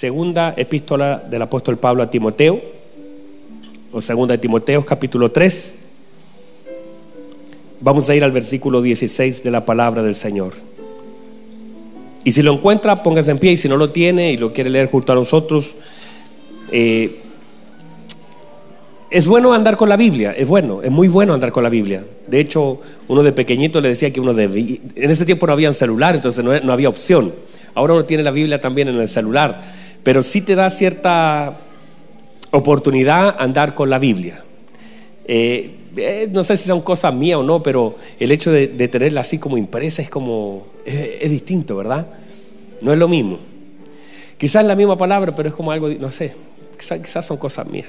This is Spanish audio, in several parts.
segunda epístola del apóstol Pablo a Timoteo, o segunda de Timoteo, capítulo 3. Vamos a ir al versículo 16 de la palabra del Señor. Y si lo encuentra, póngase en pie, y si no lo tiene y lo quiere leer junto a nosotros, eh, es bueno andar con la Biblia, es bueno, es muy bueno andar con la Biblia. De hecho, uno de pequeñito le decía que uno debía, en ese tiempo no había celular, entonces no, no había opción. Ahora uno tiene la Biblia también en el celular, pero sí te da cierta oportunidad andar con la Biblia. Eh, eh, no sé si son cosas mías o no, pero el hecho de, tenerla así como impresa es como, es, distinto, ¿verdad? No es lo mismo. Quizás es la misma palabra, pero es como algo, no sé, quizás son cosas mías.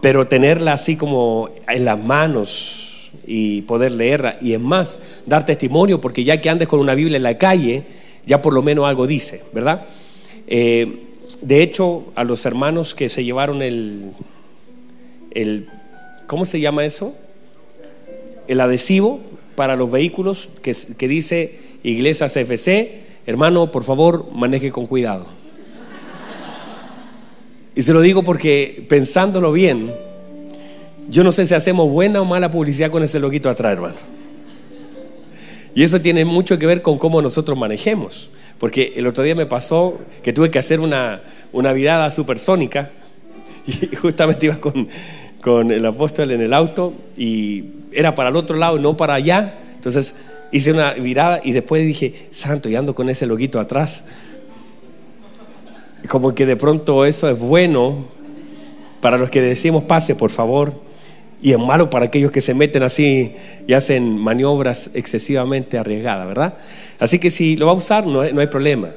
Pero tenerla así como en las manos y poder leerla, y es más, dar testimonio, porque ya que andes con una Biblia en la calle, ya por lo menos algo dice, ¿verdad? Eh, de hecho, a los hermanos que se llevaron el, el, ¿cómo se llama eso? El adhesivo para los vehículos que, que dice Iglesia CFC, hermano, por favor, maneje con cuidado. Y se lo digo porque pensándolo bien, yo no sé si hacemos buena o mala publicidad con ese loquito atrás, hermano. Y eso tiene mucho que ver con cómo nosotros manejemos. Porque el otro día me pasó que tuve que hacer una, una virada supersónica y justamente iba con, con el apóstol en el auto y era para el otro lado, no para allá. Entonces hice una virada y después dije, santo, y ando con ese loquito atrás. Como que de pronto eso es bueno para los que decimos pase, por favor. Y es malo para aquellos que se meten así y hacen maniobras excesivamente arriesgadas, ¿verdad? Así que si lo va a usar, no no hay problema,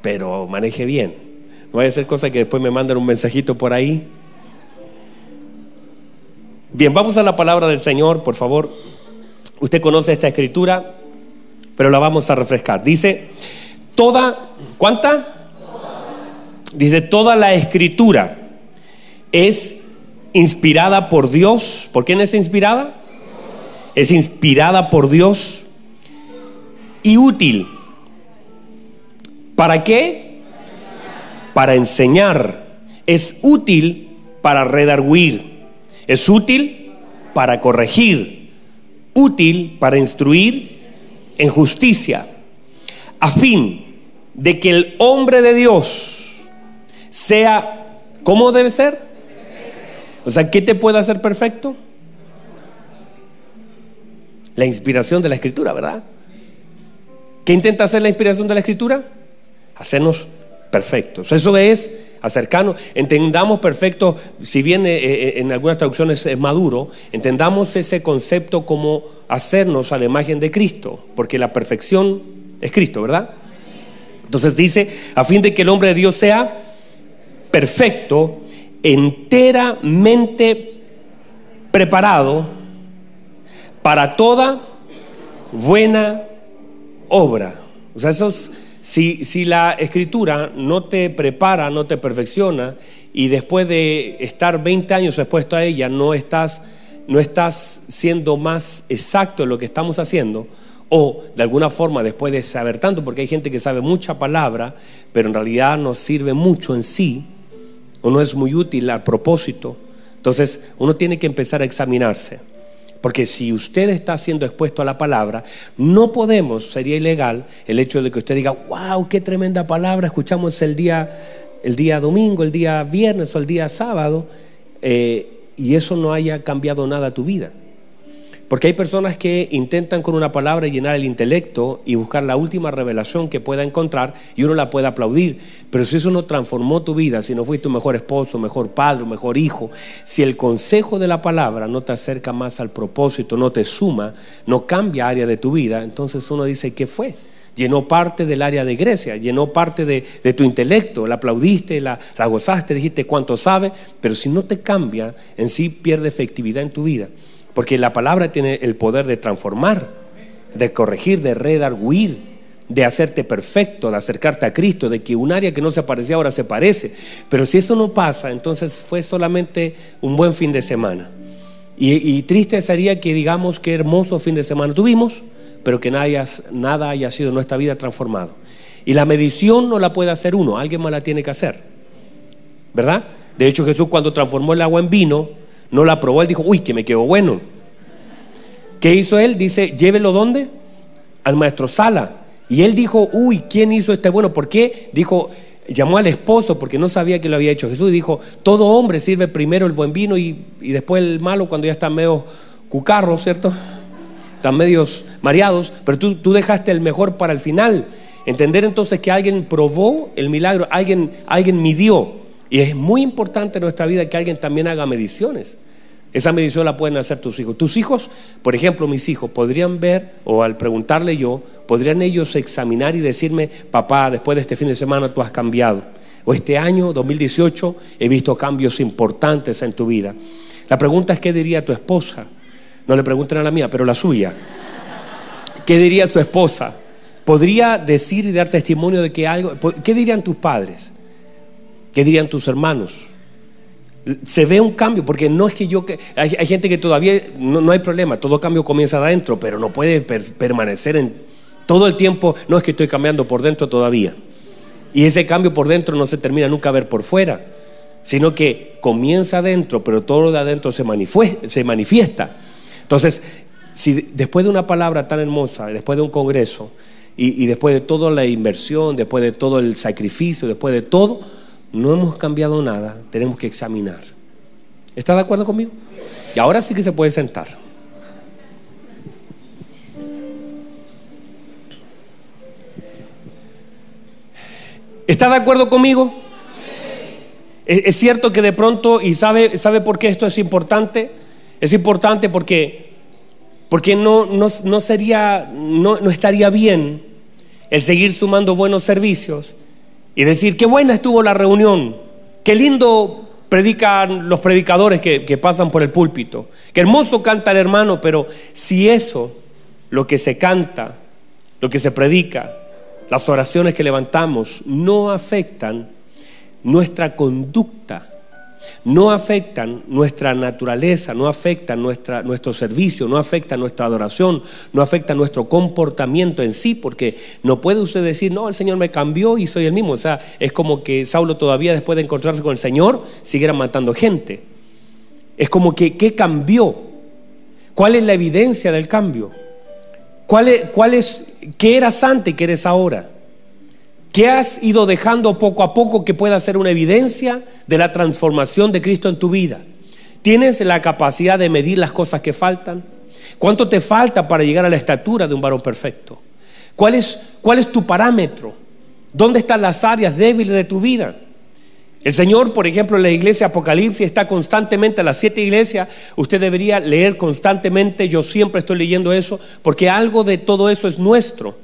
pero maneje bien. No vaya a ser cosa que después me manden un mensajito por ahí. Bien, vamos a la palabra del Señor, por favor. Usted conoce esta escritura, pero la vamos a refrescar. Dice, toda, ¿cuánta? Dice, toda la escritura es inspirada por Dios. ¿Por quién es inspirada? Es inspirada por Dios y útil. ¿Para qué? Para enseñar. Es útil para redarguir. Es útil para corregir. Útil para instruir en justicia. A fin de que el hombre de Dios sea, ¿cómo debe ser? O sea, ¿qué te puede hacer perfecto? La inspiración de la escritura, ¿verdad? ¿Qué intenta hacer la inspiración de la escritura? Hacernos perfectos. Eso es acercarnos, entendamos perfecto, si bien eh, eh, en algunas traducciones es maduro, entendamos ese concepto como hacernos a la imagen de Cristo, porque la perfección es Cristo, ¿verdad? Entonces dice, a fin de que el hombre de Dios sea perfecto, enteramente preparado para toda buena obra. O sea, si, si la escritura no te prepara, no te perfecciona, y después de estar 20 años expuesto a ella, no estás, no estás siendo más exacto en lo que estamos haciendo, o de alguna forma después de saber tanto, porque hay gente que sabe mucha palabra, pero en realidad no sirve mucho en sí, o no es muy útil al propósito. Entonces uno tiene que empezar a examinarse. Porque si usted está siendo expuesto a la palabra, no podemos, sería ilegal el hecho de que usted diga, wow, qué tremenda palabra, escuchamos el día, el día domingo, el día viernes o el día sábado, eh, y eso no haya cambiado nada a tu vida. Porque hay personas que intentan con una palabra llenar el intelecto y buscar la última revelación que pueda encontrar y uno la puede aplaudir. Pero si eso no transformó tu vida, si no fuiste un mejor esposo, mejor padre, mejor hijo, si el consejo de la palabra no te acerca más al propósito, no te suma, no cambia área de tu vida, entonces uno dice, ¿qué fue? Llenó parte del área de Grecia, llenó parte de, tu intelecto, la aplaudiste, la, la gozaste, dijiste cuánto sabe, pero si no te cambia, en sí pierde efectividad en tu vida. Porque la palabra tiene el poder de transformar, de corregir, de redarguir, de hacerte perfecto, de acercarte a Cristo, de que un área que no se parecía ahora se parece. Pero si eso no pasa, entonces fue solamente un buen fin de semana. Y, triste sería que digamos que hermoso fin de semana tuvimos, pero que nada, nada haya sido en nuestra vida transformado. Y la medición no la puede hacer uno, alguien más la tiene que hacer. ¿Verdad? De hecho, Jesús cuando transformó el agua en vino, no la probó, él dijo, uy, que me quedó bueno. ¿Qué hizo él? Dice, llévelo dónde? Al maestro Sala. Y él dijo, uy, ¿quién hizo este bueno? ¿Por qué? Dijo, llamó al esposo porque no sabía que lo había hecho Jesús y dijo, todo hombre sirve primero el buen vino y, después el malo cuando ya están medio cucarros, ¿cierto? Están medios mareados, pero tú, tú dejaste el mejor para el final. Entender entonces que alguien probó el milagro, alguien, alguien midió. Y es muy importante en nuestra vida que alguien también haga mediciones. Esa medición la pueden hacer tus hijos. Tus hijos, por ejemplo, mis hijos, podrían ver, o al preguntarle yo, podrían ellos examinar y decirme, papá, después de este fin de semana tú has cambiado. O este año, 2018, he visto cambios importantes en tu vida. La pregunta es, ¿qué diría tu esposa? No le pregunten a la mía, pero la suya. ¿Qué diría su esposa? ¿Podría decir y dar testimonio de que algo... ¿Qué dirían tus padres? ¿Qué dirían tus hermanos? se ve un cambio, porque no es que yo, hay, gente que todavía no, hay problema, todo cambio comienza adentro, pero no puede permanecer en todo el tiempo, no es que estoy cambiando por dentro todavía. Y ese cambio por dentro no se termina nunca a ver por fuera, sino que comienza adentro, pero todo lo de adentro se. Se manifiesta. Entonces, si después de una palabra tan hermosa, después de un congreso, y, y después de toda la inversión, después de todo el sacrificio, después de todo, no hemos cambiado nada, tenemos que examinar. ¿Está de acuerdo conmigo? Y ahora sí que se puede sentar. ¿Está de acuerdo conmigo? Es, cierto que de pronto, y sabe, sabe por qué esto es importante, es importante porque, porque no, no, sería, no, no estaría bien el seguir sumando buenos servicios y decir, qué buena estuvo la reunión, qué lindo predican los predicadores que, que pasan por el púlpito, qué hermoso canta el hermano, pero si eso, lo que se canta, lo que se predica, las oraciones que levantamos, no afectan nuestra conducta, no afectan nuestra naturaleza, no afectan nuestra, nuestro servicio, no afectan nuestra adoración, no afectan nuestro comportamiento en sí, porque no puede usted decir, no, el Señor me cambió y soy el mismo. O sea, es como que Saulo todavía después de encontrarse con el Señor siguiera matando gente. Es como que, ¿qué cambió? ¿Cuál es la evidencia del cambio? ¿Cuál es, cuál es, ¿Qué eras antes y qué eres ahora? ¿Qué has ido dejando poco a poco que pueda ser una evidencia de la transformación de Cristo en tu vida? ¿Tienes la capacidad de medir las cosas que faltan? ¿Cuánto te falta para llegar a la estatura de un varón perfecto? ¿Cuál es, cuál es tu parámetro? ¿Dónde están las áreas débiles de tu vida? El Señor, por ejemplo, en la iglesia Apocalipsis está constantemente, a las siete iglesias, usted debería leer constantemente, yo siempre estoy leyendo eso, porque algo de todo eso es nuestro.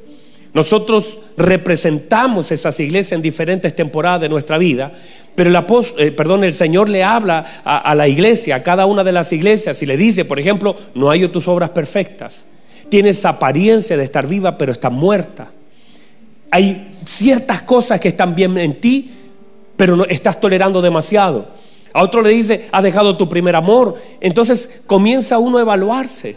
Nosotros representamos esas iglesias en diferentes temporadas de nuestra vida, pero el, eh, el Señor le habla a, la iglesia, a cada una de las iglesias, y le dice, por ejemplo, no hay tus obras perfectas. Tienes apariencia de estar viva, pero está muerta. Hay ciertas cosas que están bien en ti, pero no, estás tolerando demasiado. A otro le dice, has dejado tu primer amor. Entonces comienza uno a evaluarse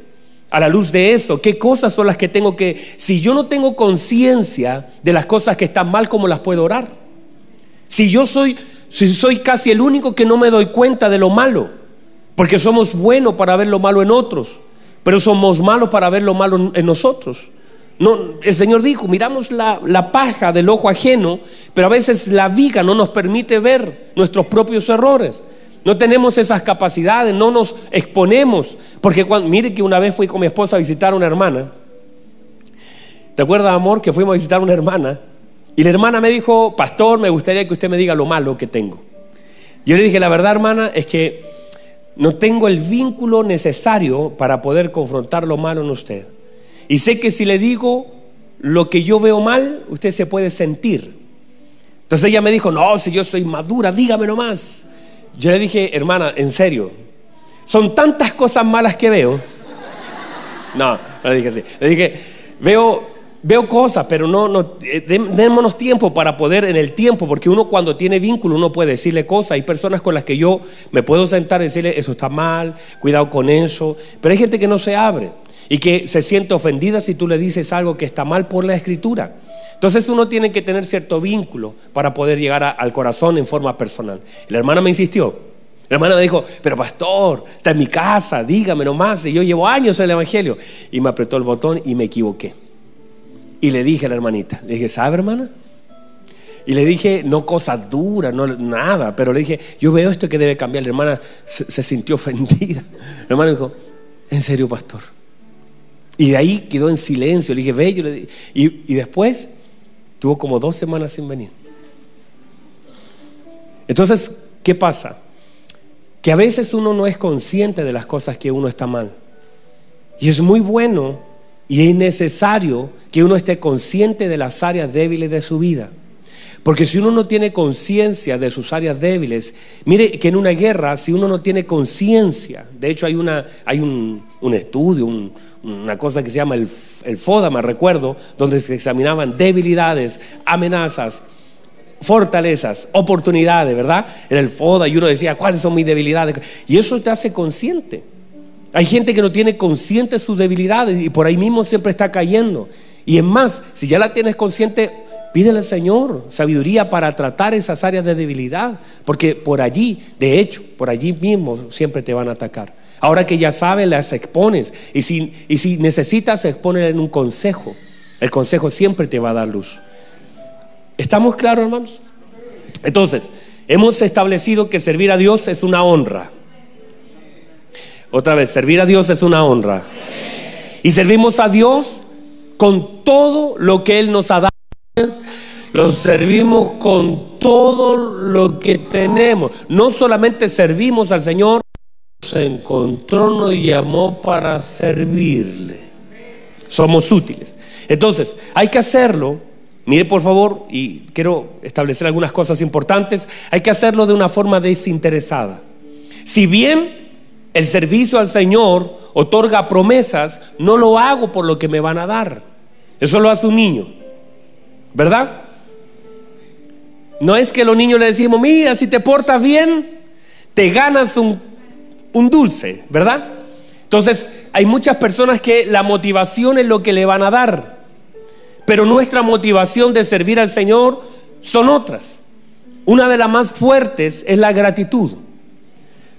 a la luz de eso, qué cosas son las que tengo que, si yo no tengo conciencia de las cosas que están mal, ¿cómo las puedo orar? Si yo soy, si soy casi el único que no me doy cuenta de lo malo, porque somos buenos para ver lo malo en otros, pero somos malos para ver lo malo en nosotros. No, el Señor dijo, miramos la, la paja del ojo ajeno, pero a veces la viga no nos permite ver nuestros propios errores. No tenemos esas capacidades, no nos exponemos. Porque cuando, mire que una vez fui con mi esposa a visitar a una hermana. ¿Te acuerdas, amor, que fuimos a visitar a una hermana? Y la hermana me dijo, pastor, me gustaría que usted me diga lo malo que tengo. Yo le dije, la verdad, hermana, es que no tengo el vínculo necesario para poder confrontar lo malo en usted. Y sé que si le digo lo que yo veo mal, usted se puede sentir. Entonces ella me dijo, no, si yo soy madura, dígame nomás. Yo le dije, hermana, en serio, son tantas cosas malas que veo. No, no le dije así. Le dije, veo, veo cosas, pero no, no eh, démonos tiempo para poder en el tiempo, porque uno cuando tiene vínculo uno puede decirle cosas. Hay personas con las que yo me puedo sentar y decirle, eso está mal, cuidado con eso. Pero hay gente que no se abre y que se siente ofendida si tú le dices algo que está mal por la escritura. Entonces uno tiene que tener cierto vínculo para poder llegar al corazón en forma personal. la hermana me insistió. La hermana me dijo, pero pastor, está en mi casa, dígame nomás. Y yo llevo años en el Evangelio. Y me apretó el botón y me equivoqué. Y le dije a la hermanita, le dije, ¿sabe hermana? Y le dije, no cosas duras, no nada, pero le dije, yo veo esto que debe cambiar. La hermana se, sintió ofendida. La hermana dijo, ¿en serio, pastor? Y de ahí quedó en silencio. Le dije, ve, le dije. Y después tuvo como dos semanas sin venir. Entonces, ¿qué pasa? Que a veces uno no es consciente de las cosas que uno está mal. Y es muy bueno y es necesario que uno esté consciente de las áreas débiles de su vida. Porque si uno no tiene conciencia de sus áreas débiles, mire que en una guerra, si uno no tiene conciencia, de hecho hay, una, hay un, estudio, una cosa que se llama el, el FODA, me recuerdo, donde se examinaban debilidades, amenazas, fortalezas, oportunidades, ¿verdad? Era el FODA y uno decía, ¿cuáles son mis debilidades? Y eso te hace consciente. Hay gente que no tiene consciente sus debilidades y por ahí mismo siempre está cayendo. Y es más, si ya la tienes consciente, pídele al Señor sabiduría para tratar esas áreas de debilidad, porque por allí, de hecho, por allí mismo siempre te van a atacar. Ahora que ya sabes, las expones. Y si, y si necesitas, exponer en un consejo. El consejo siempre te va a dar luz. ¿Estamos claros, hermanos? Entonces, hemos establecido que servir a Dios es una honra. Otra vez, servir a Dios es una honra. Y servimos a Dios con todo lo que Él nos ha dado. Lo servimos con todo lo que tenemos. No solamente servimos al Señor, se encontró, nos llamó para servirle. Somos útiles. Entonces, hay que hacerlo. Mire, por favor, y quiero establecer algunas cosas importantes. Hay que hacerlo de una forma desinteresada. Si bien el servicio al Señor otorga promesas, no lo hago por lo que me van a dar. Eso lo hace un niño, ¿verdad? No es que los niños le decimos, mira, si te portas bien, te ganas un, un dulce, ¿verdad? Entonces, hay muchas personas que la motivación es lo que le van a dar, pero nuestra motivación de servir al Señor son otras. Una de las más fuertes es la gratitud.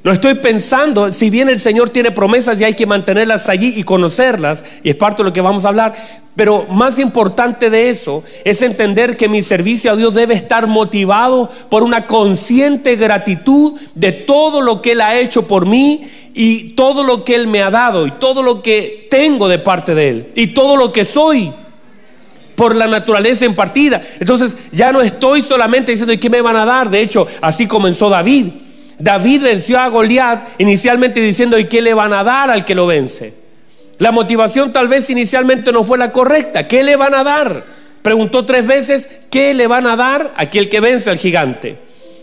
No estoy pensando, si bien el Señor tiene promesas y hay que mantenerlas allí y conocerlas, y es parte de lo que vamos a hablar, pero más importante de eso es entender que mi servicio a Dios debe estar motivado por una consciente gratitud de todo lo que Él ha hecho por mí y todo lo que Él me ha dado y todo lo que tengo de parte de Él y todo lo que soy por la naturaleza impartida. Entonces ya no estoy solamente diciendo, ¿y qué me van a dar? De hecho, así comenzó David. David venció a Goliat inicialmente diciendo, ¿y qué le van a dar al que lo vence? La motivación tal vez inicialmente no fue la correcta. ¿Qué le van a dar? Preguntó tres veces, ¿qué le van a dar a aquel que vence al gigante?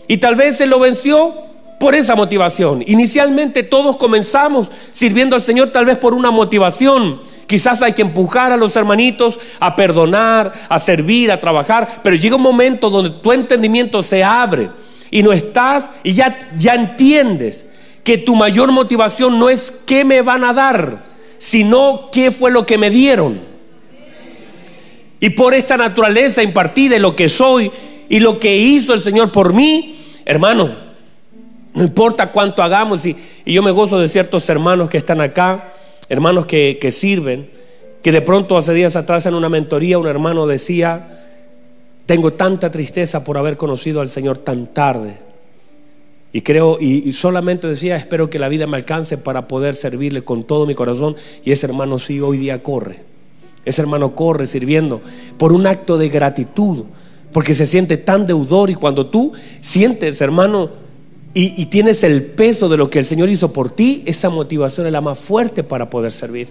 Y tal vez él lo venció por esa motivación. Inicialmente todos comenzamos sirviendo al Señor tal vez por una motivación. Quizás hay que empujar a los hermanitos a perdonar, a servir, a trabajar, pero llega un momento donde tu entendimiento se abre y no estás y ya, ya entiendes que tu mayor motivación no es qué me van a dar, sino qué fue lo que me dieron. Y por esta naturaleza impartida, lo que soy y lo que hizo el Señor por mí, hermano, no importa cuánto hagamos, y, yo me gozo de ciertos hermanos que están acá, hermanos que, que sirven, que de pronto hace días atrás en una mentoría un hermano decía, tengo tanta tristeza por haber conocido al Señor tan tarde. Y creo, y, solamente decía, espero que la vida me alcance para poder servirle con todo mi corazón. Y ese hermano sí hoy día corre. Ese hermano corre sirviendo por un acto de gratitud, porque se siente tan deudor. Y cuando tú sientes, hermano, y, y tienes el peso de lo que el Señor hizo por ti, esa motivación es la más fuerte para poder servir.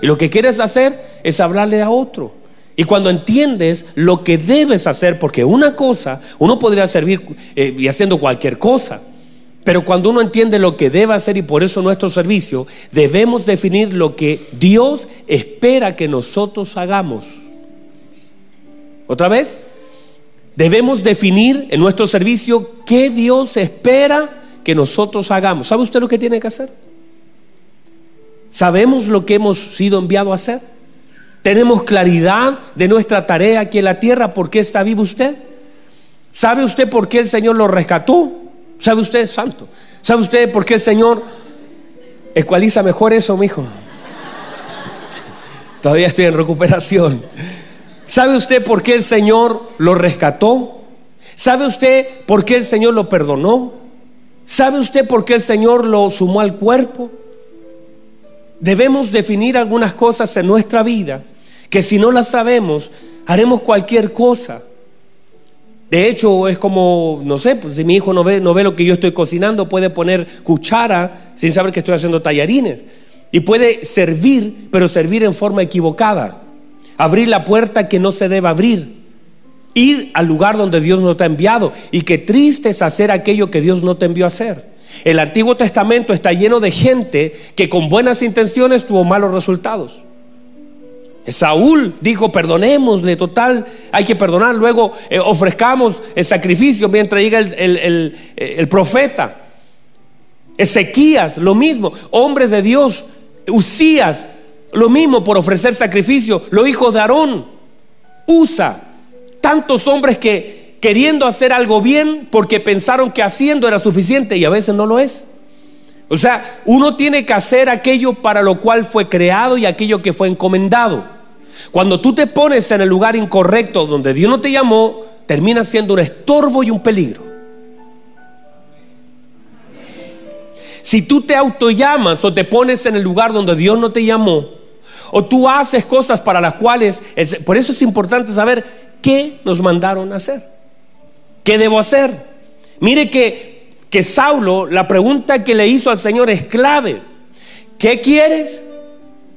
Y lo que quieres hacer es hablarle a otro. Y cuando entiendes lo que debes hacer, porque una cosa, uno podría servir eh, y haciendo cualquier cosa, pero cuando uno entiende lo que debe hacer y por eso nuestro servicio, debemos definir lo que Dios espera que nosotros hagamos. Otra vez, debemos definir en nuestro servicio qué Dios espera que nosotros hagamos. ¿Sabe usted lo que tiene que hacer? ¿Sabemos lo que hemos sido enviados a hacer? ¿Tenemos claridad de nuestra tarea aquí en la tierra? ¿Por qué está vivo usted? ¿Sabe usted por qué el Señor lo rescató? ¿Sabe usted, santo? ¿Sabe usted por qué el Señor ecualiza mejor eso, mijo? Todavía estoy en recuperación. ¿Sabe usted por qué el Señor lo rescató? ¿Sabe usted por qué el Señor lo perdonó? ¿Sabe usted por qué el Señor lo sumó al cuerpo? Debemos definir algunas cosas en nuestra vida que si no las sabemos, haremos cualquier cosa. De hecho, es como, no sé, pues si mi hijo no ve, no ve lo que yo estoy cocinando, puede poner cuchara sin saber que estoy haciendo tallarines. Y puede servir, pero servir en forma equivocada. Abrir la puerta que no se debe abrir. Ir al lugar donde Dios no te ha enviado. Y qué triste es hacer aquello que Dios no te envió a hacer. El Antiguo Testamento está lleno de gente que con buenas intenciones tuvo malos resultados. Saúl dijo, perdonémosle, total, hay que perdonar. Luego eh, ofrezcamos el sacrificio mientras llega el, el, profeta. Ezequías, lo mismo. Hombres de Dios, Usías, lo mismo por ofrecer sacrificio. Los hijos de Aarón, Usa. Tantos hombres que queriendo hacer algo bien porque pensaron que haciendo era suficiente y a veces no lo es. O sea, uno tiene que hacer aquello para lo cual fue creado y aquello que fue encomendado. Cuando tú te pones en el lugar incorrecto donde Dios no te llamó, termina siendo un estorbo y un peligro. Si tú te autollamas o te pones en el lugar donde Dios no te llamó, o tú haces cosas para las cuales, por eso es importante saber qué nos mandaron a hacer, qué debo hacer. Mire que, que Saulo, la pregunta que le hizo al Señor es clave. ¿Qué quieres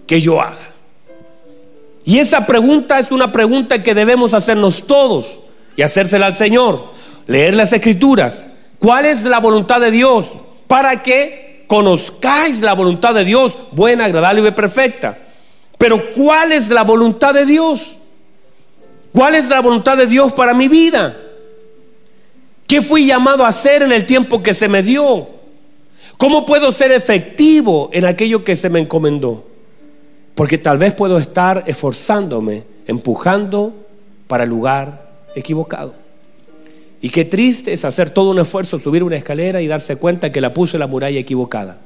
que yo haga? Y esa pregunta es una pregunta que debemos hacernos todos y hacérsela al Señor. Leer las escrituras. ¿Cuál es la voluntad de Dios? Para que conozcáis la voluntad de Dios, buena, agradable y perfecta. Pero ¿cuál es la voluntad de Dios? ¿Cuál es la voluntad de Dios para mi vida? ¿Qué fui llamado a hacer en el tiempo que se me dio? ¿Cómo puedo ser efectivo en aquello que se me encomendó? Porque tal vez puedo estar esforzándome, empujando para el lugar equivocado. Y qué triste es hacer todo un esfuerzo, subir una escalera y darse cuenta que la puse la muralla equivocada.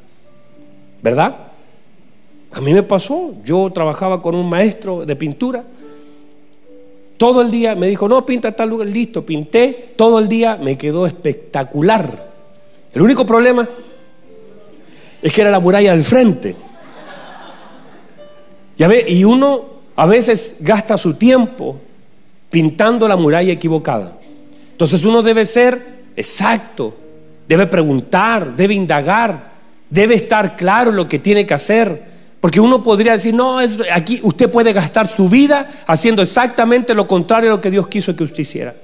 ¿Verdad? A mí me pasó. Yo trabajaba con un maestro de pintura. Todo el día me dijo, no, pinta tal lugar, listo, pinté. Todo el día me quedó espectacular. El único problema es que era la muralla del frente. Y uno a veces gasta su tiempo pintando la muralla equivocada. Entonces uno debe ser exacto, debe preguntar, debe indagar, debe estar claro lo que tiene que hacer. Porque uno podría decir, no, aquí usted puede gastar su vida haciendo exactamente lo contrario a lo que Dios quiso que usted hiciera.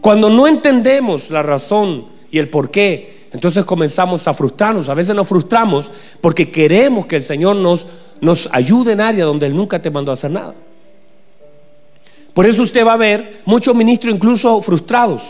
Cuando no entendemos la razón y el por qué, entonces comenzamos a frustrarnos. A veces nos frustramos porque queremos que el Señor nos nos ayude en área donde Él nunca te mandó a hacer nada. Por eso usted va a ver muchos ministros incluso frustrados.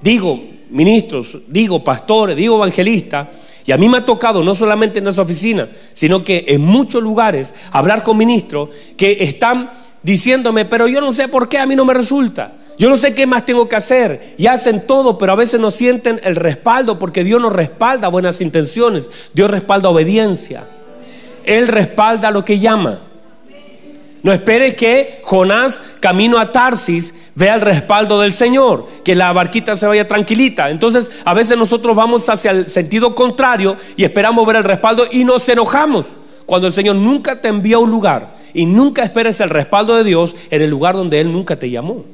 Digo ministros, digo pastores, digo evangelistas. Y a mí me ha tocado, no solamente en esa oficina, sino que en muchos lugares, hablar con ministros que están diciéndome, pero yo no sé por qué a mí no me resulta. Yo no sé qué más tengo que hacer. Y hacen todo, pero a veces no sienten el respaldo, porque Dios no respalda buenas intenciones, Dios respalda obediencia. Él respalda lo que llama. No espere que Jonás, camino a Tarsis, vea el respaldo del Señor, que la barquita se vaya tranquilita. Entonces, a veces nosotros vamos hacia el sentido contrario y esperamos ver el respaldo y nos enojamos. Cuando el Señor nunca te envía a un lugar y nunca esperes el respaldo de Dios en el lugar donde Él nunca te llamó.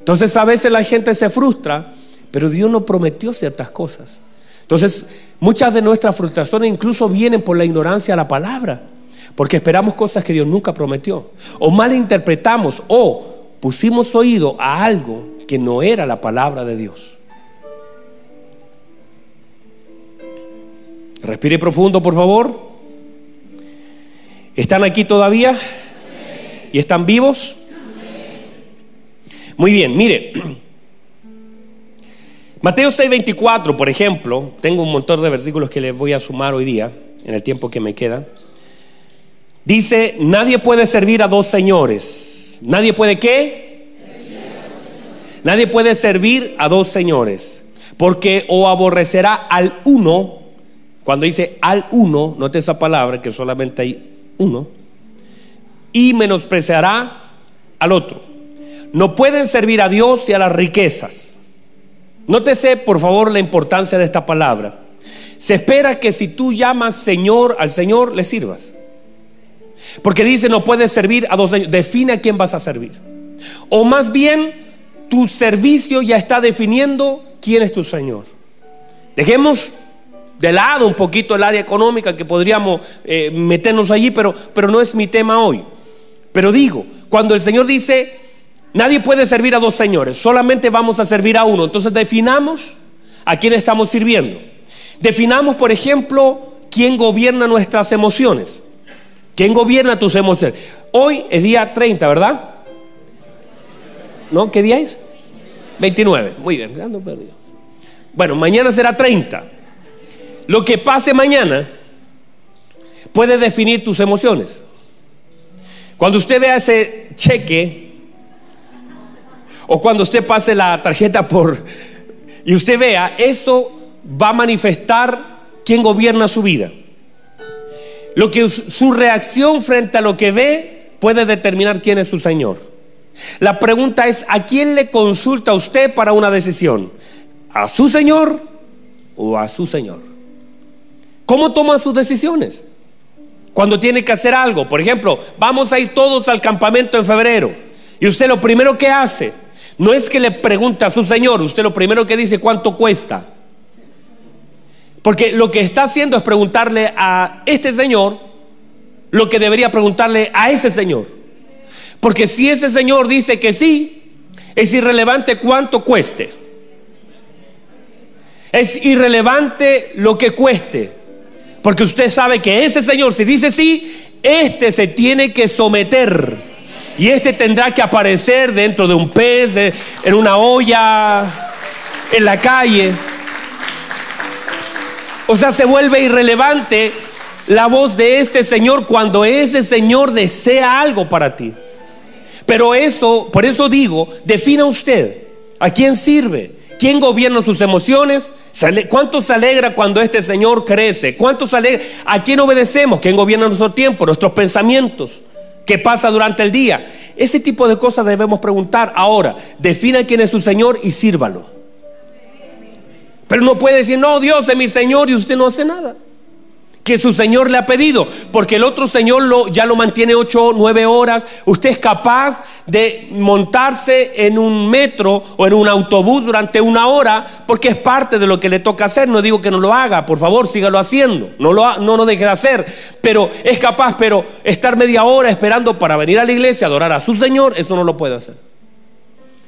Entonces, a veces la gente se frustra, pero Dios no prometió ciertas cosas. Entonces, muchas de nuestras frustraciones incluso vienen por la ignorancia a la palabra, porque esperamos cosas que Dios nunca prometió, o malinterpretamos o pusimos oído a algo que no era la palabra de Dios. Respire profundo, por favor. ¿Están aquí todavía? ¿Y están vivos? Muy bien, mire, Mateo 6:24, por ejemplo, tengo un montón de versículos que les voy a sumar hoy día, en el tiempo que me queda. Dice, nadie puede servir a dos señores. ¿Nadie puede qué? Nadie puede servir a dos señores. Porque o aborrecerá al uno, cuando dice al uno, note esa palabra que solamente hay uno, y menospreciará al otro. No pueden servir a Dios y a las riquezas. Nótese, por favor, la importancia de esta palabra. Se espera que si tú llamas Señor al Señor, le sirvas. Porque dice, no puedes servir a dos señores. Define a quién vas a servir. O más bien, tu servicio ya está definiendo quién es tu Señor. Dejemos de lado un poquito el área económica que podríamos eh, meternos allí, pero, pero no es mi tema hoy. Pero digo, cuando el Señor dice, nadie puede servir a dos señores, solamente vamos a servir a uno, entonces definamos a quién estamos sirviendo. Definamos, por ejemplo, quién gobierna nuestras emociones. ¿Quién gobierna tus emociones? Hoy es día 30, ¿verdad? ¿No? ¿Qué día es? 29. Muy bien, perdido. Bueno, mañana será 30. Lo que pase mañana puede definir tus emociones. Cuando usted vea ese cheque, o cuando usted pase la tarjeta por y usted vea, eso va a manifestar quién gobierna su vida. Lo que su reacción frente a lo que ve puede determinar quién es su Señor. La pregunta es, ¿a quién le consulta usted para una decisión? ¿A su Señor o a su Señor? ¿Cómo toma sus decisiones? Cuando tiene que hacer algo, por ejemplo, vamos a ir todos al campamento en febrero y usted lo primero que hace no es que le pregunta a su Señor, usted lo primero que dice cuánto cuesta. Porque lo que está haciendo es preguntarle a este señor lo que debería preguntarle a ese señor. Porque si ese señor dice que sí, es irrelevante cuánto cueste. Es irrelevante lo que cueste. Porque usted sabe que ese señor, si dice sí, este se tiene que someter. Y este tendrá que aparecer dentro de un pez, en una olla, en la calle. O sea, se vuelve irrelevante la voz de este Señor cuando ese Señor desea algo para ti. Pero eso, por eso digo, defina usted a quién sirve, quién gobierna sus emociones, cuánto se alegra cuando este Señor crece, cuánto se alegra, a quién obedecemos, quién gobierna nuestro tiempo, nuestros pensamientos, qué pasa durante el día. Ese tipo de cosas debemos preguntar. Ahora, defina quién es su Señor y sírvalo. Pero no puede decir, no, Dios es mi Señor y usted no hace nada. Que su Señor le ha pedido, porque el otro Señor lo, ya lo mantiene ocho, nueve horas. Usted es capaz de montarse en un metro o en un autobús durante una hora, porque es parte de lo que le toca hacer. No digo que no lo haga, por favor, sígalo haciendo. No lo, no lo deje de hacer. Pero es capaz, pero estar media hora esperando para venir a la iglesia, adorar a su Señor, eso no lo puede hacer.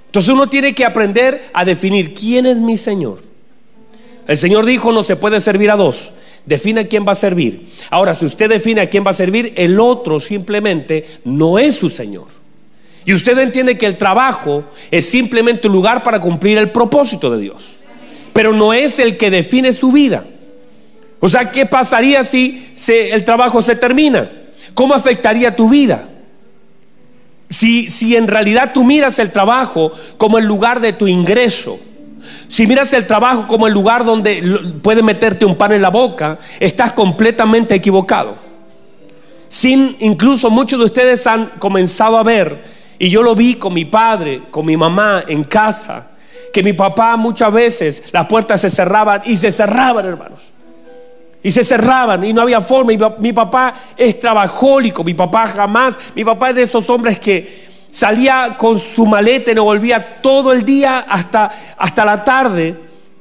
Entonces uno tiene que aprender a definir quién es mi Señor. El Señor dijo, no se puede servir a dos. Define a quién va a servir. Ahora, si usted define a quién va a servir, el otro simplemente no es su Señor. Y usted entiende que el trabajo es simplemente un lugar para cumplir el propósito de Dios. Pero no es el que define su vida. O sea, ¿qué pasaría si el trabajo se termina? ¿Cómo afectaría tu vida? Si, si en realidad tú miras el trabajo como el lugar de tu ingreso, si miras el trabajo como el lugar donde puedes meterte un pan en la boca, estás completamente equivocado. Sin, incluso muchos de ustedes han comenzado a ver, y yo lo vi con mi padre, con mi mamá en casa, que mi papá muchas veces las puertas se cerraban y se cerraban, hermanos. Y se cerraban y no había forma. Y mi papá es trabajólico, mi papá jamás, mi papá es de esos hombres que salía con su maleta y no volvía todo el día hasta, hasta la tarde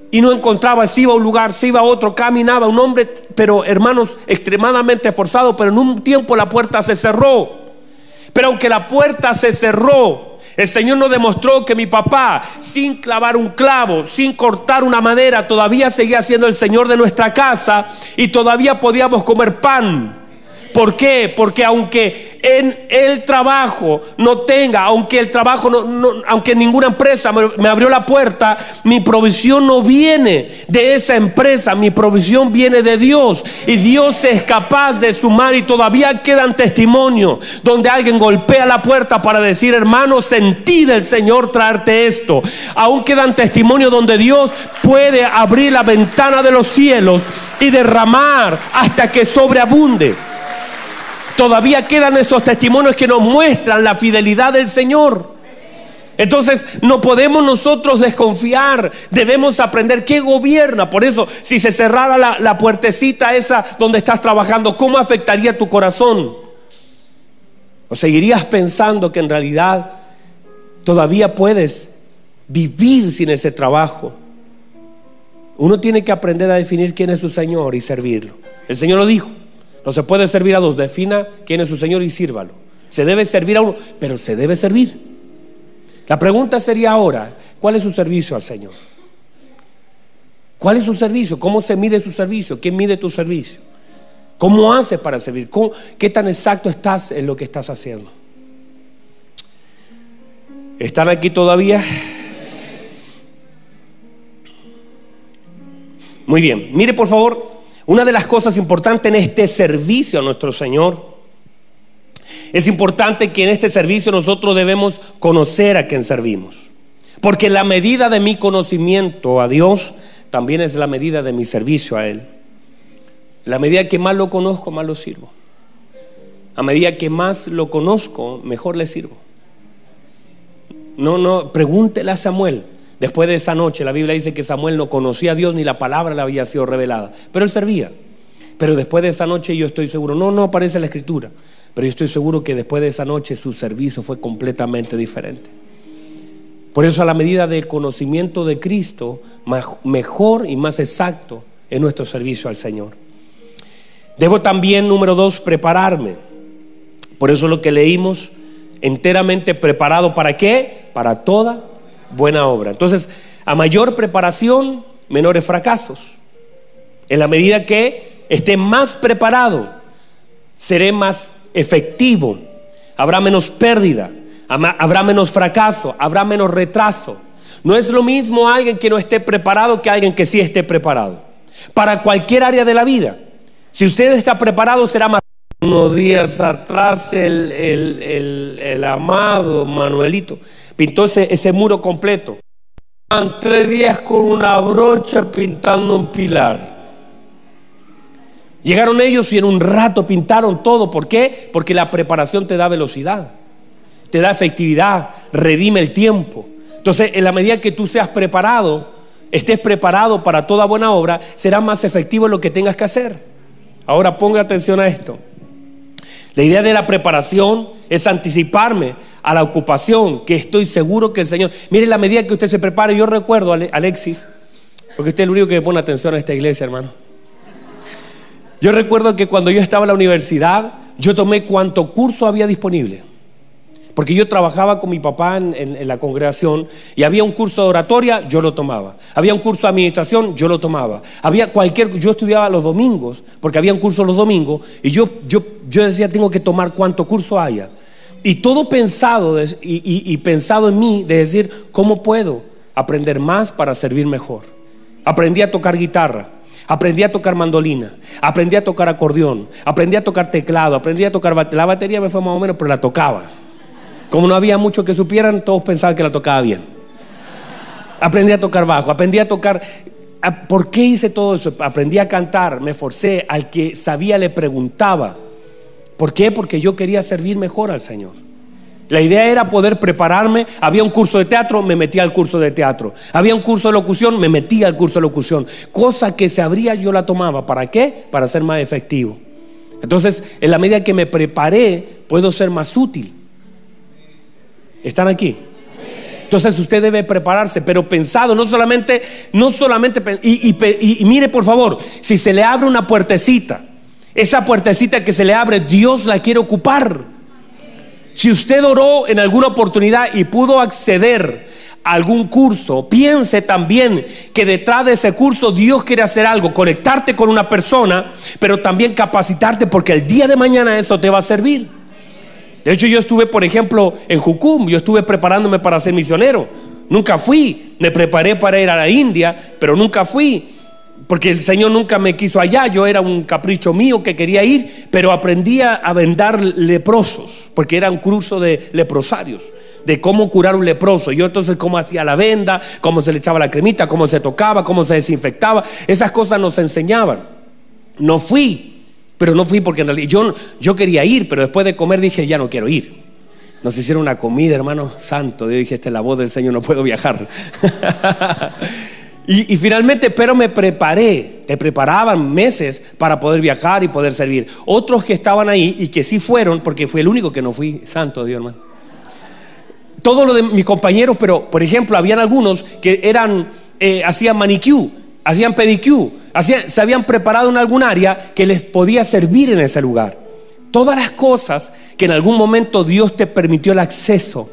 y no encontraba, si iba a un lugar, si iba a otro, caminaba, un hombre, pero hermanos, extremadamente esforzado, pero en un tiempo la puerta se cerró. Pero aunque la puerta se cerró, el Señor nos demostró que mi papá, sin clavar un clavo, sin cortar una madera, todavía seguía siendo el Señor de nuestra casa y todavía podíamos comer pan ¿Por qué? Porque aunque en el trabajo no tenga, aunque el trabajo no, aunque ninguna empresa me, me, abrió la puerta, mi provisión no viene de esa empresa, mi provisión viene de Dios. Y Dios es capaz de sumar y todavía quedan testimonios donde alguien golpea la puerta para decir, hermano, sentí del Señor traerte esto. Aún quedan testimonios donde Dios puede abrir la ventana de los cielos y derramar hasta que sobreabunde. Todavía quedan esos testimonios que nos muestran la fidelidad del Señor. Entonces no podemos nosotros desconfiar, debemos aprender qué gobierna. Por eso, si se cerrara la, la, puertecita esa donde estás trabajando, ¿cómo afectaría tu corazón? ¿O seguirías pensando que en realidad todavía puedes vivir sin ese trabajo? Uno tiene que aprender a definir quién es su Señor y servirlo. El Señor lo dijo. No se puede servir a dos. Defina quién es su Señor y sírvalo. Se debe servir a uno, pero se debe servir. La pregunta sería ahora, ¿cuál es su servicio al Señor? ¿Cuál es su servicio? ¿Cómo se mide su servicio? ¿Quién mide tu servicio? ¿Cómo haces para servir? ¿Qué tan exacto estás en lo que estás haciendo? ¿Están aquí todavía? Muy bien, mire por favor, una de las cosas importantes en este servicio a nuestro Señor, es importante que en este servicio nosotros debemos conocer a quien servimos. Porque la medida de mi conocimiento a Dios también es la medida de mi servicio a Él. La medida que más lo conozco, más lo sirvo. A medida que más lo conozco, mejor le sirvo. No, no, pregúntele a Samuel. Después de esa noche, la Biblia dice que Samuel no conocía a Dios ni la palabra le había sido revelada, pero él servía. Pero después de esa noche yo estoy seguro, no, no aparece la escritura, pero yo estoy seguro que después de esa noche su servicio fue completamente diferente. Por eso a la medida del conocimiento de Cristo, mejor y más exacto es nuestro servicio al Señor. Debo también, número dos, prepararme. Por eso lo que leímos, enteramente preparado para qué? Para toda buena obra. Entonces, a mayor preparación, menores fracasos. En la medida que esté más preparado, seré más efectivo. Habrá menos pérdida, habrá menos fracaso, habrá menos retraso. No es lo mismo alguien que no esté preparado que alguien que sí esté preparado. Para cualquier área de la vida. Si usted está preparado, será más. Unos días atrás el, el amado Manuelito Pintó ese, muro completo. Tres días con una brocha pintando un pilar. Llegaron ellos y en un rato pintaron todo. ¿Por qué? Porque la preparación te da velocidad, te da efectividad, redime el tiempo. Entonces, en la medida que tú seas preparado, estés preparado para toda buena obra, será más efectivo lo que tengas que hacer. Ahora ponga atención a esto. La idea de la preparación es anticiparme a la ocupación que estoy seguro que el Señor... Mire la medida que usted se prepare, yo recuerdo, Alexis, porque usted es el único que pone atención a esta iglesia, hermano. Yo recuerdo que cuando yo estaba en la universidad, yo tomé cuanto curso había disponible. Porque yo trabajaba con mi papá en, la congregación y había un curso de oratoria, yo lo tomaba. Había un curso de administración, yo lo tomaba. Había cualquier, yo estudiaba los domingos, porque había un curso los domingos, y yo, yo, yo decía, tengo que tomar cuánto curso haya. Y todo pensado y, y pensado en mí de decir, ¿cómo puedo aprender más para servir mejor? Aprendí a tocar guitarra. Aprendí a tocar mandolina, aprendí a tocar acordeón, aprendí a tocar teclado, aprendí a tocar la batería, me fue más o menos, pero la tocaba. Como no había muchos que supieran, todos pensaban que la tocaba bien. Aprendí a tocar bajo, aprendí a tocar... ¿Por qué hice todo eso? Aprendí a cantar, me forcé, al que sabía le preguntaba. ¿Por qué? Porque yo quería servir mejor al Señor. La idea era poder prepararme. Había un curso de teatro, me metía al curso de teatro. Había un curso de locución, me metía al curso de locución. Cosa que se abría, yo la tomaba. ¿Para qué? Para ser más efectivo. Entonces, en la medida que me preparé, puedo ser más útil. ¿Están aquí? Entonces usted debe prepararse, pero pensado, no solamente, no solamente, y, mire por favor, si se le abre una puertecita, esa puertecita que se le abre, Dios la quiere ocupar. Si usted oró en alguna oportunidad y pudo acceder algún curso, piense también que detrás de ese curso Dios quiere hacer algo, conectarte con una persona, pero también capacitarte porque el día de mañana eso te va a servir. De hecho, yo estuve, por ejemplo, en Jucum, yo estuve preparándome para ser misionero. Nunca fui, me preparé para ir a la India, pero nunca fui, porque el Señor nunca me quiso allá, yo era un capricho mío que quería ir, pero aprendí a vendar leprosos, porque era un curso de leprosarios de cómo curar un leproso. Yo entonces cómo hacía la venda, cómo se le echaba la cremita, cómo se tocaba, cómo se desinfectaba. Esas cosas nos enseñaban. No fui, pero no fui porque en realidad yo, yo quería ir, pero después de comer dije, ya no quiero ir. Nos hicieron una comida, hermano santo. Yo dije, esta es la voz del Señor, no puedo viajar. y, finalmente, pero me preparé. Te preparaban meses para poder viajar y poder servir. Otros que estaban ahí y que sí fueron, porque fue el único que no fui, santo Dios, hermano todo lo de mis compañeros, pero por ejemplo, habían algunos que eran, eh, hacían manicure, hacían pedicure, hacían, se habían preparado en algún área que les podía servir en ese lugar. Todas las cosas que en algún momento Dios te permitió el acceso,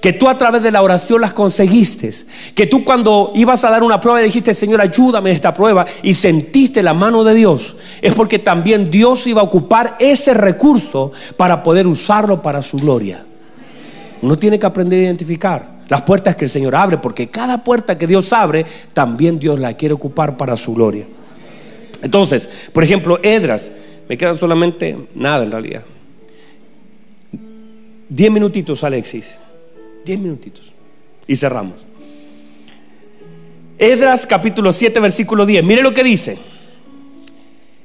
que tú a través de la oración las conseguiste, que tú cuando ibas a dar una prueba dijiste, Señor, ayúdame en esta prueba y sentiste la mano de Dios, es porque también Dios iba a ocupar ese recurso para poder usarlo para su gloria. Uno tiene que aprender a identificar las puertas que el Señor abre, porque cada puerta que Dios abre, también Dios la quiere ocupar para su gloria. Entonces, por ejemplo, Edras, me quedan solamente nada en realidad. Diez minutitos, Alexis. Diez minutitos. Y cerramos. Edras capítulo 7, versículo 10. Mire lo que dice.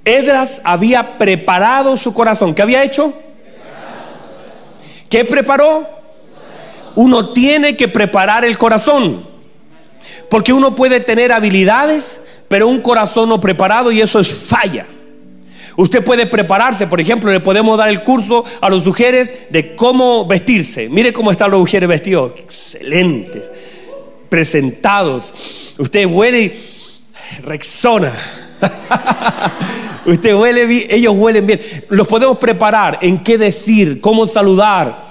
Edras había preparado su corazón. ¿Qué había hecho? ¿Qué preparó? uno tiene que preparar el corazón. Porque uno puede tener habilidades, pero un corazón no preparado y eso es falla. Usted puede prepararse, por ejemplo, le podemos dar el curso a las mujeres de cómo vestirse. Mire cómo están las mujeres vestidos, excelentes, presentados. Usted huele Rexona. Usted huele bien, ellos huelen bien. Los podemos preparar en qué decir, cómo saludar,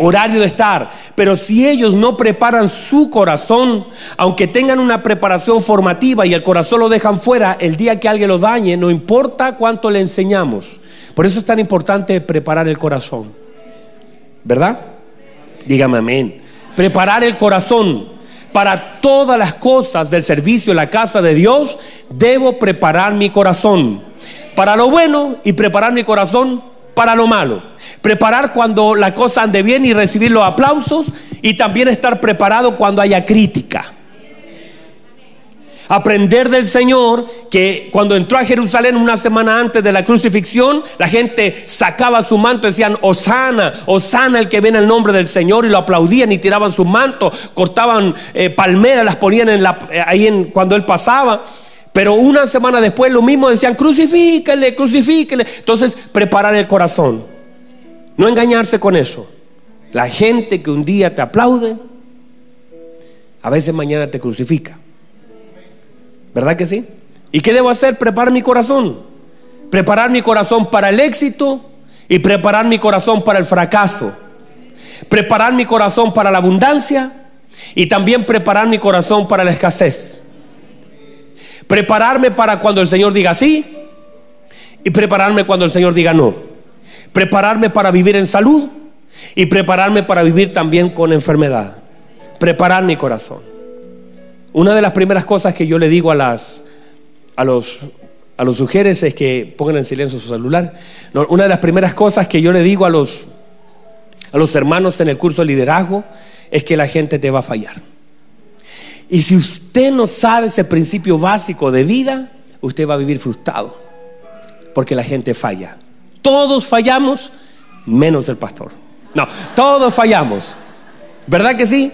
horario de estar. Pero si ellos no preparan su corazón, aunque tengan una preparación formativa y el corazón lo dejan fuera, el día que alguien lo dañe, no importa cuánto le enseñamos. Por eso es tan importante preparar el corazón. ¿Verdad? Dígame amén. Preparar el corazón. Para todas las cosas del servicio en la casa de Dios, debo preparar mi corazón. Para lo bueno y preparar mi corazón para lo malo. Preparar cuando la cosa ande bien y recibir los aplausos y también estar preparado cuando haya crítica. Aprender del Señor que cuando entró a Jerusalén una semana antes de la crucifixión, la gente sacaba su manto, decían, Osana, Osana el que viene el nombre del Señor y lo aplaudían y tiraban su manto, cortaban eh, palmeras, las ponían en la, eh, ahí en, cuando él pasaba. Pero una semana después lo mismo decían, crucifíquele, crucifíquele. Entonces, preparar el corazón. No engañarse con eso. La gente que un día te aplaude, a veces mañana te crucifica. ¿Verdad que sí? ¿Y qué debo hacer? Preparar mi corazón. Preparar mi corazón para el éxito y preparar mi corazón para el fracaso. Preparar mi corazón para la abundancia y también preparar mi corazón para la escasez. Prepararme para cuando el Señor diga sí y prepararme cuando el Señor diga no. Prepararme para vivir en salud y prepararme para vivir también con enfermedad. Preparar mi corazón. Una de las primeras cosas que yo le digo a las a los a los mujeres es que pongan en silencio su celular. una de las primeras cosas que yo le digo a los a los hermanos en el curso de liderazgo es que la gente te va a fallar. Y si usted no sabe ese principio básico de vida, usted va a vivir frustrado. Porque la gente falla. Todos fallamos, menos el pastor. No, todos fallamos. ¿Verdad que sí?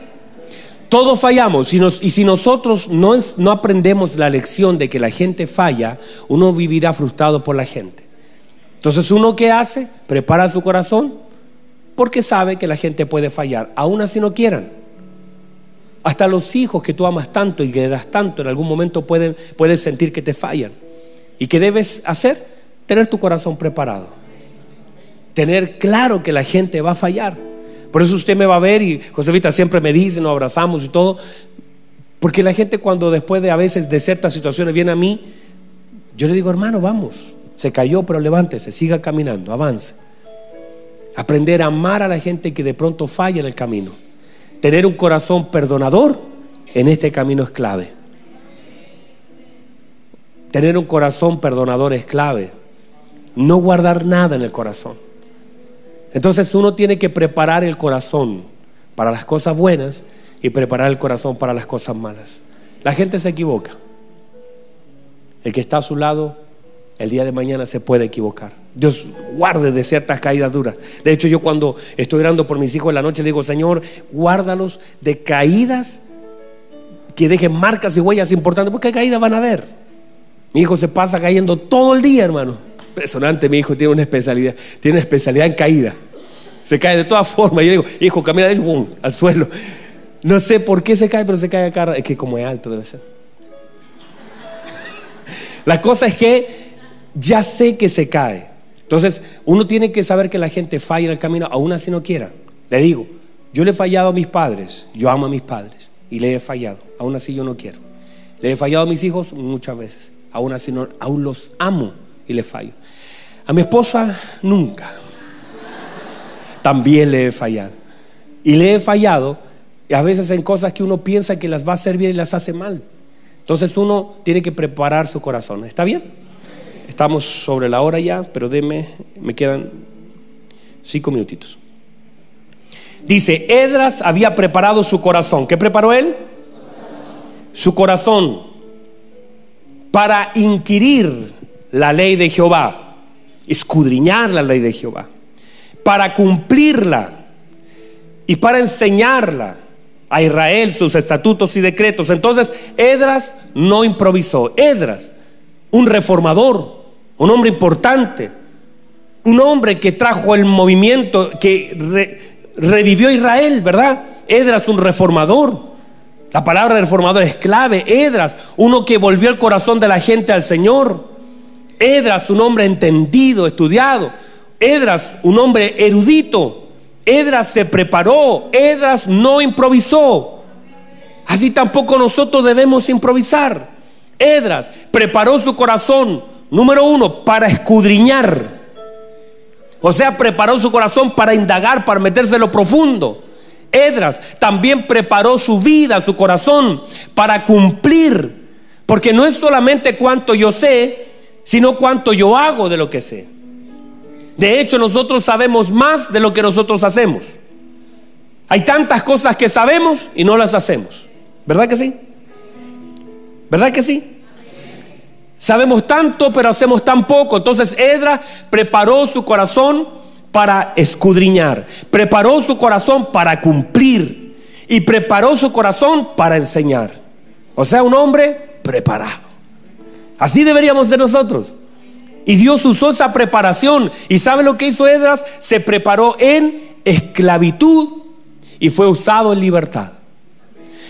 Todos fallamos. Y, si nosotros no, aprendemos la lección de que la gente falla, uno vivirá frustrado por la gente. Entonces, ¿uno qué hace? Prepara su corazón porque sabe que la gente puede fallar, aún así no quieran. Hasta los hijos que tú amas tanto y que das tanto, en algún momento pueden, puedes sentir que te fallan. ¿Y qué debes hacer? Tener tu corazón preparado. Tener claro que la gente va a fallar. Por eso usted me va a ver y Josefita siempre me dice, nos abrazamos y todo. Porque la gente cuando después de a veces de ciertas situaciones viene a mí, yo le digo, hermano, vamos. Se cayó, pero levántese, siga caminando, avance. Aprender a amar a la gente que de pronto falla en el camino. Tener un corazón perdonador en este camino es clave. Tener un corazón perdonador es clave. No guardar nada en el corazón. Entonces uno tiene que preparar el corazón para las cosas buenas y preparar el corazón para las cosas malas. La gente se equivoca. El que está a su lado el día de mañana se puede equivocar. Dios guarde de ciertas caídas duras. De hecho, yo cuando estoy orando por mis hijos en la noche, le digo, Señor, guárdalos de caídas que dejen marcas y huellas importantes, porque caídas van a haber. Mi hijo se pasa cayendo todo el día, hermano. Impresionante, mi hijo tiene una especialidad, tiene una especialidad en caída. Se cae de todas formas. Yo digo, hijo, camina de boom, al suelo. No sé por qué se cae, pero se cae acá. Es que como es alto debe ser. La cosa es que ya sé que se cae. Entonces, uno tiene que saber que la gente falla en el camino, aún así no quiera. Le digo, yo le he fallado a mis padres, yo amo a mis padres y le he fallado, aún así yo no quiero. Le he fallado a mis hijos muchas veces, aún así no, aún los amo y le fallo. A mi esposa nunca. También le he fallado. Y le he fallado a veces en cosas que uno piensa que las va a hacer bien y las hace mal. Entonces uno tiene que preparar su corazón. ¿Está bien? Estamos sobre la hora ya, pero deme, me quedan cinco minutitos. Dice, Edras había preparado su corazón. ¿Qué preparó él? Su corazón para inquirir la ley de Jehová, escudriñar la ley de Jehová, para cumplirla y para enseñarla a Israel sus estatutos y decretos. Entonces, Edras no improvisó. Edras, un reformador, un hombre importante, un hombre que trajo el movimiento, que revivió Israel, ¿verdad? Edras, un reformador. La palabra reformador es clave. Edras, uno que volvió el corazón de la gente al Señor. Edras, un hombre entendido, estudiado. Edras, un hombre erudito. Edras se preparó. Edras no improvisó. Así tampoco nosotros debemos improvisar. Edras preparó su corazón Número uno, para escudriñar. O sea, preparó su corazón para indagar, para meterse en lo profundo. Edras también preparó su vida, su corazón, para cumplir. Porque no es solamente cuánto yo sé, sino cuánto yo hago de lo que sé. De hecho, nosotros sabemos más de lo que nosotros hacemos. Hay tantas cosas que sabemos y no las hacemos. ¿Verdad que sí? ¿Verdad que sí? Sabemos tanto, pero hacemos tan poco. Entonces Edra preparó su corazón para escudriñar, preparó su corazón para cumplir y preparó su corazón para enseñar. O sea, un hombre preparado. Así deberíamos de nosotros. Y Dios usó esa preparación. ¿Y sabe lo que hizo Edras? Se preparó en esclavitud y fue usado en libertad.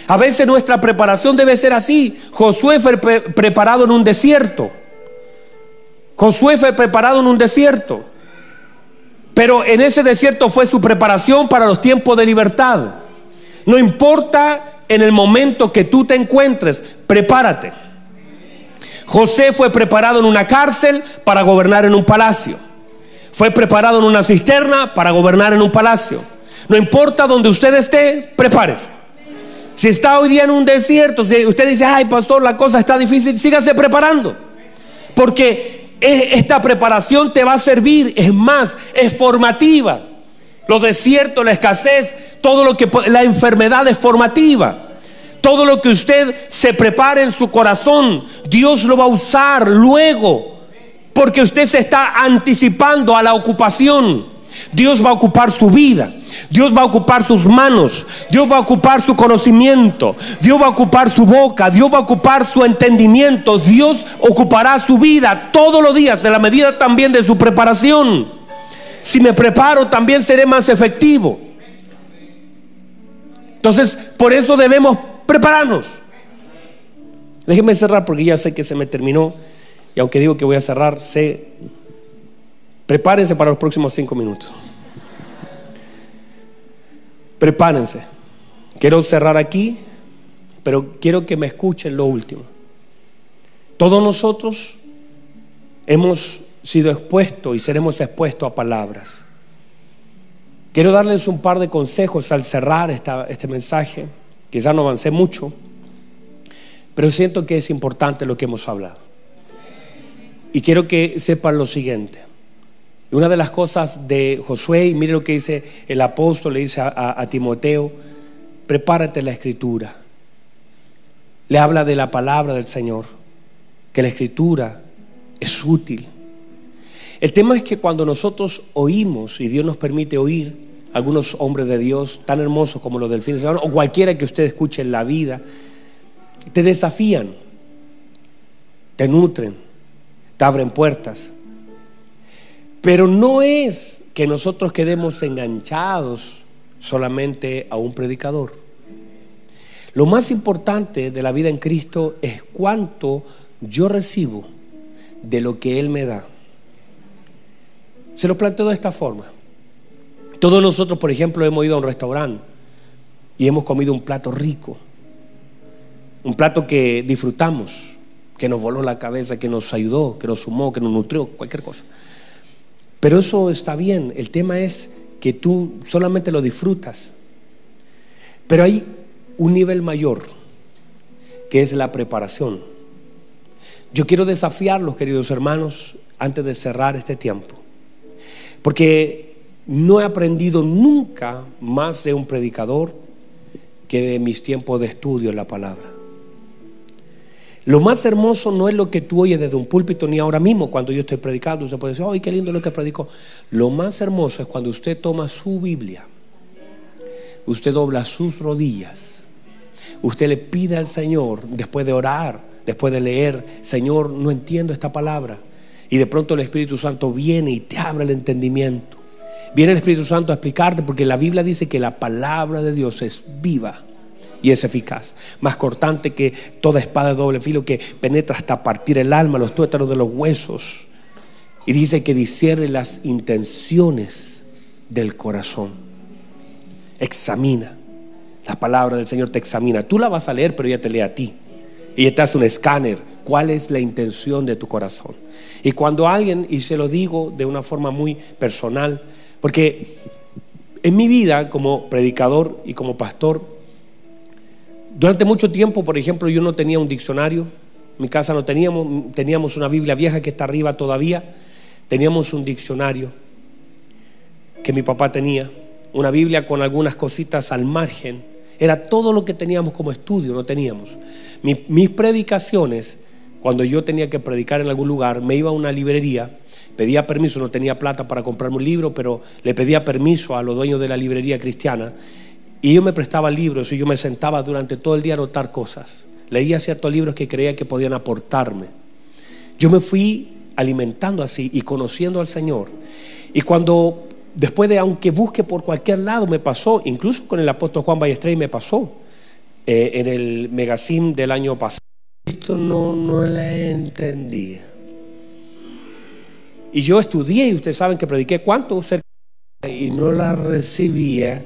A veces nuestra preparación debe ser así. Josué fue preparado en un desierto. Josué fue preparado en un desierto. Pero en ese desierto fue su preparación para los tiempos de libertad. No importa en el momento que tú te encuentres, prepárate. José fue preparado en una cárcel para gobernar en un palacio. Fue preparado en una cisterna para gobernar en un palacio. No importa donde usted esté, prepárese. Si está hoy día en un desierto, si usted dice, ay pastor, la cosa está difícil, sígase preparando. Porque esta preparación te va a servir, es más, es formativa. Los desiertos, la escasez, todo lo que la enfermedad es formativa. Todo lo que usted se prepare en su corazón, Dios lo va a usar luego, porque usted se está anticipando a la ocupación. Dios va a ocupar su vida. Dios va a ocupar sus manos, Dios va a ocupar su conocimiento, Dios va a ocupar su boca, Dios va a ocupar su entendimiento, Dios ocupará su vida todos los días en la medida también de su preparación. Si me preparo también seré más efectivo. Entonces, por eso debemos prepararnos. Déjenme cerrar porque ya sé que se me terminó y aunque digo que voy a cerrar, sé, prepárense para los próximos cinco minutos. Prepárense. Quiero cerrar aquí, pero quiero que me escuchen lo último. Todos nosotros hemos sido expuestos y seremos expuestos a palabras. Quiero darles un par de consejos al cerrar este mensaje. Quizás no avancé mucho, pero siento que es importante lo que hemos hablado. Y quiero que sepan lo siguiente. Una de las cosas de Josué, y mire lo que dice el apóstol, le dice a, Timoteo, prepárate la escritura. Le habla de la palabra del Señor, que la escritura es útil. El tema es que cuando nosotros oímos, y Dios nos permite oír, algunos hombres de Dios tan hermosos como los del fin de o cualquiera que usted escuche en la vida, te desafían, te nutren, te abren puertas. Pero no es que nosotros quedemos enganchados solamente a un predicador. Lo más importante de la vida en Cristo es cuánto yo recibo de lo que Él me da. Se lo planteo de esta forma. Todos nosotros, por ejemplo, hemos ido a un restaurante y hemos comido un plato rico, un plato que disfrutamos, que nos voló la cabeza, que nos ayudó, que nos sumó, que nos nutrió, cualquier cosa. Pero eso está bien, el tema es que tú solamente lo disfrutas. Pero hay un nivel mayor, que es la preparación. Yo quiero desafiarlos, queridos hermanos, antes de cerrar este tiempo. Porque no he aprendido nunca más de un predicador que de mis tiempos de estudio en la palabra. Lo más hermoso no es lo que tú oyes desde un púlpito, ni ahora mismo cuando yo estoy predicando. Usted puede decir, ¡ay, qué lindo lo que predicó! Lo más hermoso es cuando usted toma su Biblia, usted dobla sus rodillas, usted le pide al Señor, después de orar, después de leer, Señor, no entiendo esta palabra. Y de pronto el Espíritu Santo viene y te abre el entendimiento. Viene el Espíritu Santo a explicarte porque la Biblia dice que la palabra de Dios es viva y es eficaz. Más cortante que toda espada de doble filo que penetra hasta partir el alma, los tuétanos de los huesos. Y dice que discierne las intenciones del corazón. Examina. La palabra del Señor te examina. Tú la vas a leer, pero ella te lee a ti. Y te hace un escáner. ¿Cuál es la intención de tu corazón? Y cuando alguien, y se lo digo de una forma muy personal, porque en mi vida como predicador y como pastor, durante mucho tiempo, por ejemplo, yo no tenía un diccionario, mi casa no teníamos, teníamos una Biblia vieja que está arriba todavía, teníamos un diccionario que mi papá tenía, una Biblia con algunas cositas al margen, era todo lo que teníamos como estudio, no teníamos. mis predicaciones, cuando yo tenía que predicar en algún lugar, me iba a una librería, pedía permiso, no tenía plata para comprarme un libro, pero le pedía permiso a los dueños de la librería cristiana y yo me prestaba libros y yo me sentaba durante todo el día a anotar cosas. Leía ciertos libros que creía que podían aportarme. Yo me fui alimentando así y conociendo al Señor. Y cuando, después de, aunque busque por cualquier lado, me pasó, incluso con el apóstol Juan Ballester me pasó, eh, en el megacim del año pasado. Esto no, no la entendía. Y yo estudié, y ustedes saben que prediqué cuánto y no la recibía.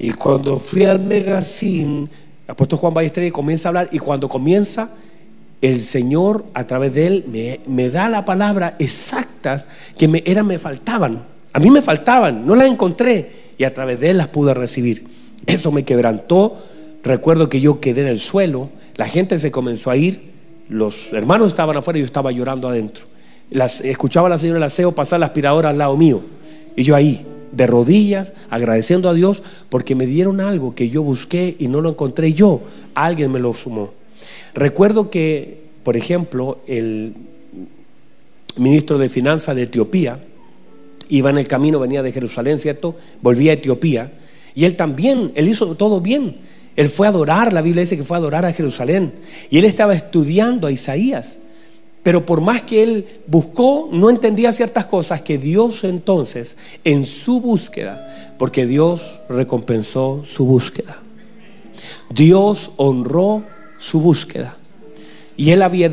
Y cuando fui al Megacín, el apóstol Juan Ballester comienza a hablar y cuando comienza, el Señor a través de él me, da la palabra exactas que me, me faltaban. A mí me faltaban, no las encontré y a través de él las pude recibir. Eso me quebrantó. Recuerdo que yo quedé en el suelo, la gente se comenzó a ir, los hermanos estaban afuera y yo estaba llorando adentro. Escuchaba a la señora Laceo pasar la aspiradora al lado mío y yo ahí de rodillas, agradeciendo a Dios porque me dieron algo que yo busqué y no lo encontré yo. Alguien me lo sumó. Recuerdo que, por ejemplo, el ministro de Finanzas de Etiopía iba en el camino, venía de Jerusalén, ¿cierto? Volvía a Etiopía y él también, él hizo todo bien. Él fue a adorar, la Biblia dice que fue a adorar a Jerusalén y él estaba estudiando a Isaías. Pero por más que él buscó, no entendía ciertas cosas que Dios entonces, en su búsqueda, porque Dios recompensó su búsqueda. Dios honró su búsqueda. Y él había,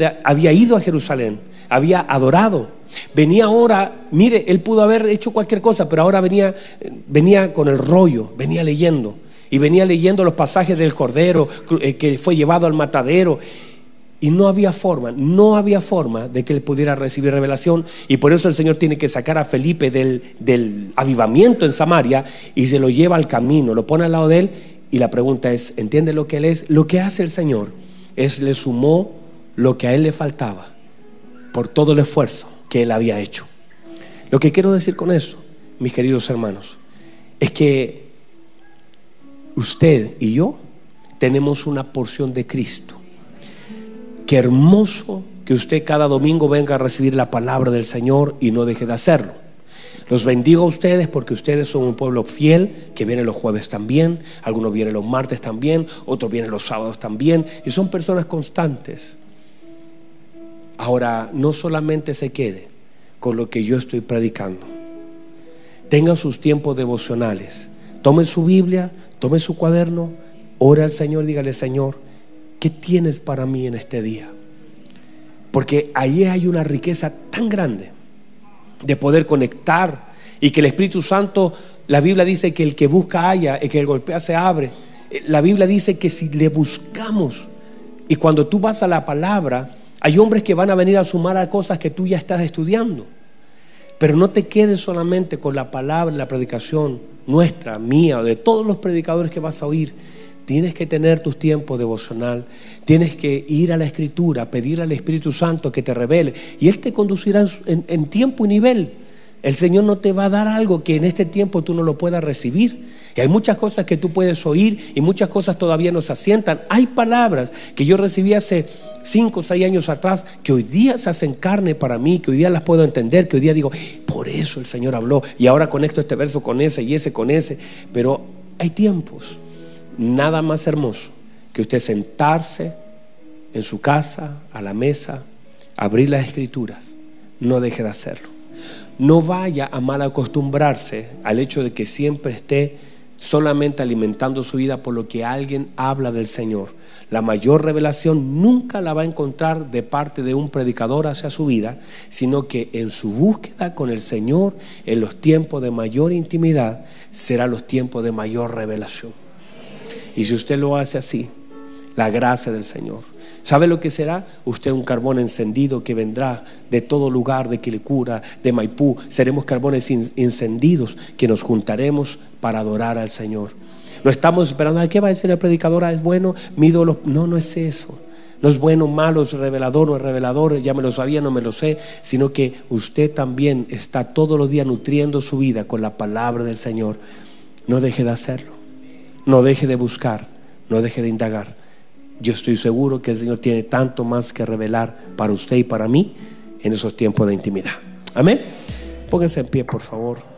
ido a Jerusalén, había adorado. Venía ahora, mire, él pudo haber hecho cualquier cosa, pero ahora venía, venía con el rollo, venía leyendo. Y venía leyendo los pasajes del Cordero eh, que fue llevado al matadero. Y no había forma, no había forma de que él pudiera recibir revelación. Y por eso el Señor tiene que sacar a Felipe del, del avivamiento en Samaria y se lo lleva al camino, lo pone al lado de él. Y la pregunta es, ¿entiende lo que él es? Lo que hace el Señor es le sumó lo que a él le faltaba por todo el esfuerzo que él había hecho. Lo que quiero decir con eso, mis queridos hermanos, es que usted y yo tenemos una porción de Cristo. Qué hermoso que usted cada domingo venga a recibir la palabra del Señor y no deje de hacerlo. Los bendigo a ustedes porque ustedes son un pueblo fiel que viene los jueves también, algunos vienen los martes también, otros vienen los sábados también y son personas constantes. Ahora, no solamente se quede con lo que yo estoy predicando. Tengan sus tiempos devocionales. Tome su Biblia, tome su cuaderno, ore al Señor, dígale, Señor, ¿qué tienes para mí en este día? Porque ahí hay una riqueza tan grande de poder conectar y que el Espíritu Santo, la Biblia dice que el que busca haya, y que el golpea se abre. La Biblia dice que si le buscamos y cuando tú vas a la palabra, hay hombres que van a venir a sumar a cosas que tú ya estás estudiando. Pero no te quedes solamente con la palabra, la predicación nuestra, mía, de todos los predicadores que vas a oír. Tienes que tener tus tiempos devocional. Tienes que ir a la escritura, pedir al Espíritu Santo que te revele. Y Él te conducirá en, en tiempo y nivel. El Señor no te va a dar algo que en este tiempo tú no lo puedas recibir. Y hay muchas cosas que tú puedes oír y muchas cosas todavía no se asientan. Hay palabras que yo recibí hace cinco o seis años atrás que hoy día se hacen carne para mí, que hoy día las puedo entender, que hoy día digo, por eso el Señor habló. Y ahora conecto este verso con ese y ese con ese. Pero hay tiempos, nada más hermoso que usted sentarse en su casa, a la mesa, abrir las escrituras. No deje de hacerlo. No vaya a mal acostumbrarse al hecho de que siempre esté solamente alimentando su vida por lo que alguien habla del Señor. La mayor revelación nunca la va a encontrar de parte de un predicador hacia su vida, sino que en su búsqueda con el Señor, en los tiempos de mayor intimidad, será los tiempos de mayor revelación. Y si usted lo hace así, la gracia del Señor. ¿Sabe lo que será? Usted un carbón encendido que vendrá de todo lugar, de Quilicura, de Maipú. Seremos carbones encendidos que nos juntaremos para adorar al Señor. No estamos esperando, ¿qué va a decir la predicadora? ¿Es bueno? Mi ídolo. No, no es eso. No es bueno, malo, es revelador, no es revelador, ya me lo sabía, no me lo sé, sino que usted también está todos los días nutriendo su vida con la palabra del Señor. No deje de hacerlo, no deje de buscar, no deje de indagar. Yo estoy seguro que el Señor tiene tanto más que revelar para usted y para mí en esos tiempos de intimidad. Amén. Pónganse en pie, por favor.